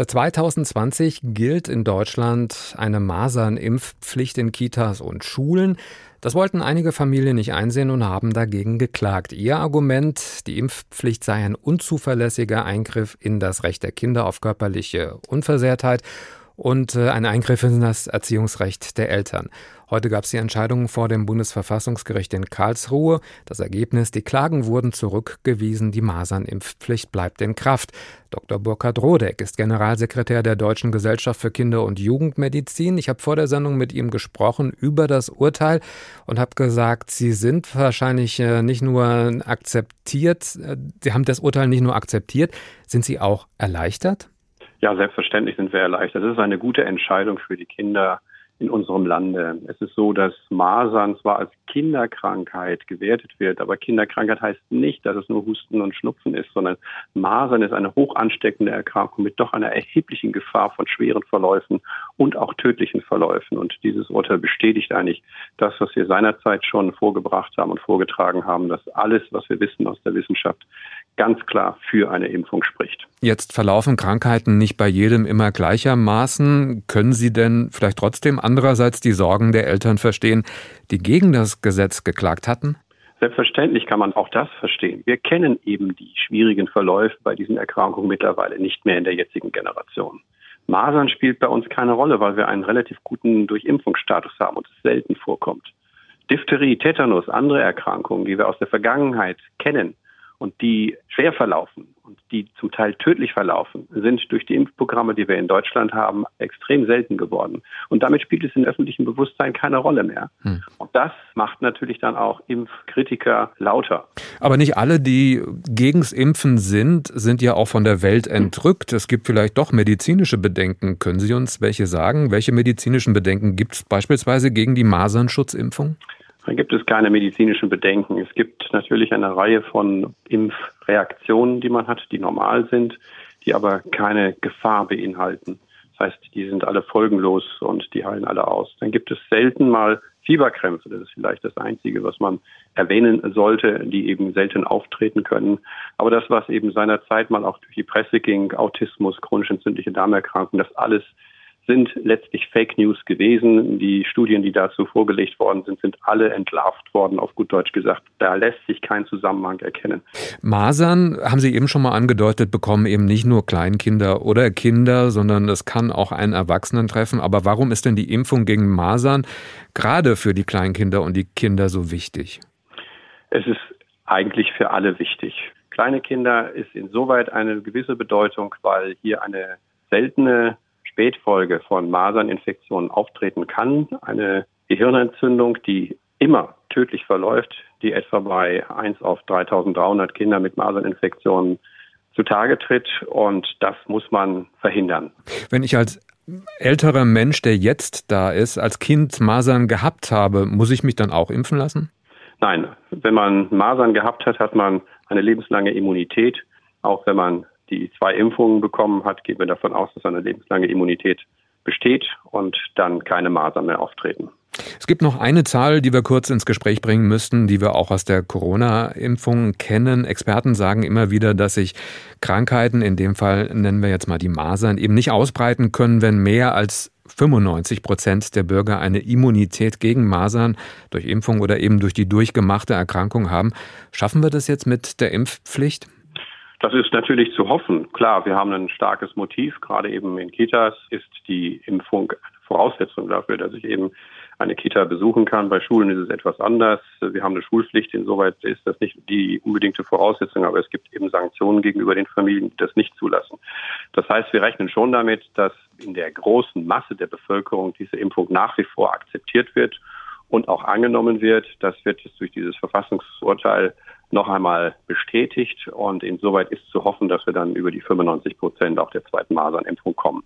Seit 2020 gilt in Deutschland eine Masernimpfpflicht in Kitas und Schulen. Das wollten einige Familien nicht einsehen und haben dagegen geklagt. Ihr Argument, die Impfpflicht sei ein unzuverlässiger Eingriff in das Recht der Kinder auf körperliche Unversehrtheit und äh, ein Eingriff in das Erziehungsrecht der Eltern. Heute gab es die Entscheidung vor dem Bundesverfassungsgericht in Karlsruhe. Das Ergebnis, die Klagen wurden zurückgewiesen, die Masernimpfpflicht bleibt in Kraft. Dr. Burkhard Rodeck ist Generalsekretär der Deutschen Gesellschaft für Kinder- und Jugendmedizin. Ich habe vor der Sendung mit ihm gesprochen über das Urteil und habe gesagt, Sie sind wahrscheinlich äh, nicht nur akzeptiert, äh, Sie haben das Urteil nicht nur akzeptiert, sind Sie auch erleichtert? Ja, selbstverständlich sind wir erleichtert. Das ist eine gute Entscheidung für die Kinder in unserem Lande. Es ist so, dass Masern zwar als Kinderkrankheit gewertet wird, aber Kinderkrankheit heißt nicht, dass es nur Husten und Schnupfen ist, sondern Masern ist eine hoch ansteckende Erkrankung mit doch einer erheblichen Gefahr von schweren Verläufen und auch tödlichen Verläufen. Und dieses Urteil bestätigt eigentlich das, was wir seinerzeit schon vorgebracht haben und vorgetragen haben, dass alles, was wir wissen aus der Wissenschaft, ganz klar für eine Impfung spricht. Jetzt verlaufen Krankheiten nicht bei jedem immer gleichermaßen. Können Sie denn vielleicht trotzdem andererseits die Sorgen der Eltern verstehen, die gegen das Gesetz geklagt hatten? Selbstverständlich kann man auch das verstehen. Wir kennen eben die schwierigen Verläufe bei diesen Erkrankungen mittlerweile nicht mehr in der jetzigen Generation. Masern spielt bei uns keine Rolle, weil wir einen relativ guten Durchimpfungsstatus haben und es selten vorkommt. Diphtherie, Tetanus, andere Erkrankungen, die wir aus der Vergangenheit kennen, und die schwer verlaufen die zum Teil tödlich verlaufen, sind durch die Impfprogramme, die wir in Deutschland haben, extrem selten geworden. Und damit spielt es im öffentlichen Bewusstsein keine Rolle mehr. Hm. Und das macht natürlich dann auch Impfkritiker lauter. Aber nicht alle, die gegens Impfen sind, sind ja auch von der Welt entrückt. Es gibt vielleicht doch medizinische Bedenken. Können Sie uns welche sagen? Welche medizinischen Bedenken gibt es beispielsweise gegen die Masernschutzimpfung? Da gibt es keine medizinischen Bedenken. Es gibt natürlich eine Reihe von Impfreaktionen, die man hat, die normal sind, die aber keine Gefahr beinhalten. Das heißt, die sind alle folgenlos und die heilen alle aus. Dann gibt es selten mal Fieberkrämpfe. Das ist vielleicht das Einzige, was man erwähnen sollte, die eben selten auftreten können. Aber das, was eben seinerzeit mal auch durch die Presse ging, Autismus, chronisch entzündliche Darmerkrankungen, das alles sind letztlich Fake News gewesen. Die Studien, die dazu vorgelegt worden sind, sind alle entlarvt worden, auf gut Deutsch gesagt. Da lässt sich kein Zusammenhang erkennen. Masern, haben Sie eben schon mal angedeutet, bekommen eben nicht nur Kleinkinder oder Kinder, sondern es kann auch einen Erwachsenen treffen. Aber warum ist denn die Impfung gegen Masern gerade für die Kleinkinder und die Kinder so wichtig? Es ist eigentlich für alle wichtig. Kleine Kinder ist insoweit eine gewisse Bedeutung, weil hier eine seltene Spätfolge von Maserninfektionen auftreten kann. Eine Gehirnentzündung, die immer tödlich verläuft, die etwa bei 1 auf 3300 Kinder mit Maserninfektionen zutage tritt. Und das muss man verhindern. Wenn ich als älterer Mensch, der jetzt da ist, als Kind Masern gehabt habe, muss ich mich dann auch impfen lassen? Nein, wenn man Masern gehabt hat, hat man eine lebenslange Immunität. Auch wenn man die zwei Impfungen bekommen hat, gehen wir davon aus, dass eine lebenslange Immunität besteht und dann keine Masern mehr auftreten. Es gibt noch eine Zahl, die wir kurz ins Gespräch bringen müssten, die wir auch aus der Corona-Impfung kennen. Experten sagen immer wieder, dass sich Krankheiten, in dem Fall nennen wir jetzt mal die Masern, eben nicht ausbreiten können, wenn mehr als 95 Prozent der Bürger eine Immunität gegen Masern durch Impfung oder eben durch die durchgemachte Erkrankung haben. Schaffen wir das jetzt mit der Impfpflicht? Das ist natürlich zu hoffen. Klar, wir haben ein starkes Motiv. Gerade eben in Kitas ist die Impfung eine Voraussetzung dafür, dass ich eben eine Kita besuchen kann. Bei Schulen ist es etwas anders. Wir haben eine Schulpflicht. Insoweit ist das nicht die unbedingte Voraussetzung, aber es gibt eben Sanktionen gegenüber den Familien, die das nicht zulassen. Das heißt, wir rechnen schon damit, dass in der großen Masse der Bevölkerung diese Impfung nach wie vor akzeptiert wird und auch angenommen wird. Das wird jetzt durch dieses Verfassungsurteil noch einmal bestätigt. Und insoweit ist zu hoffen, dass wir dann über die 95 Prozent auch der zweiten Masernimpfung kommen.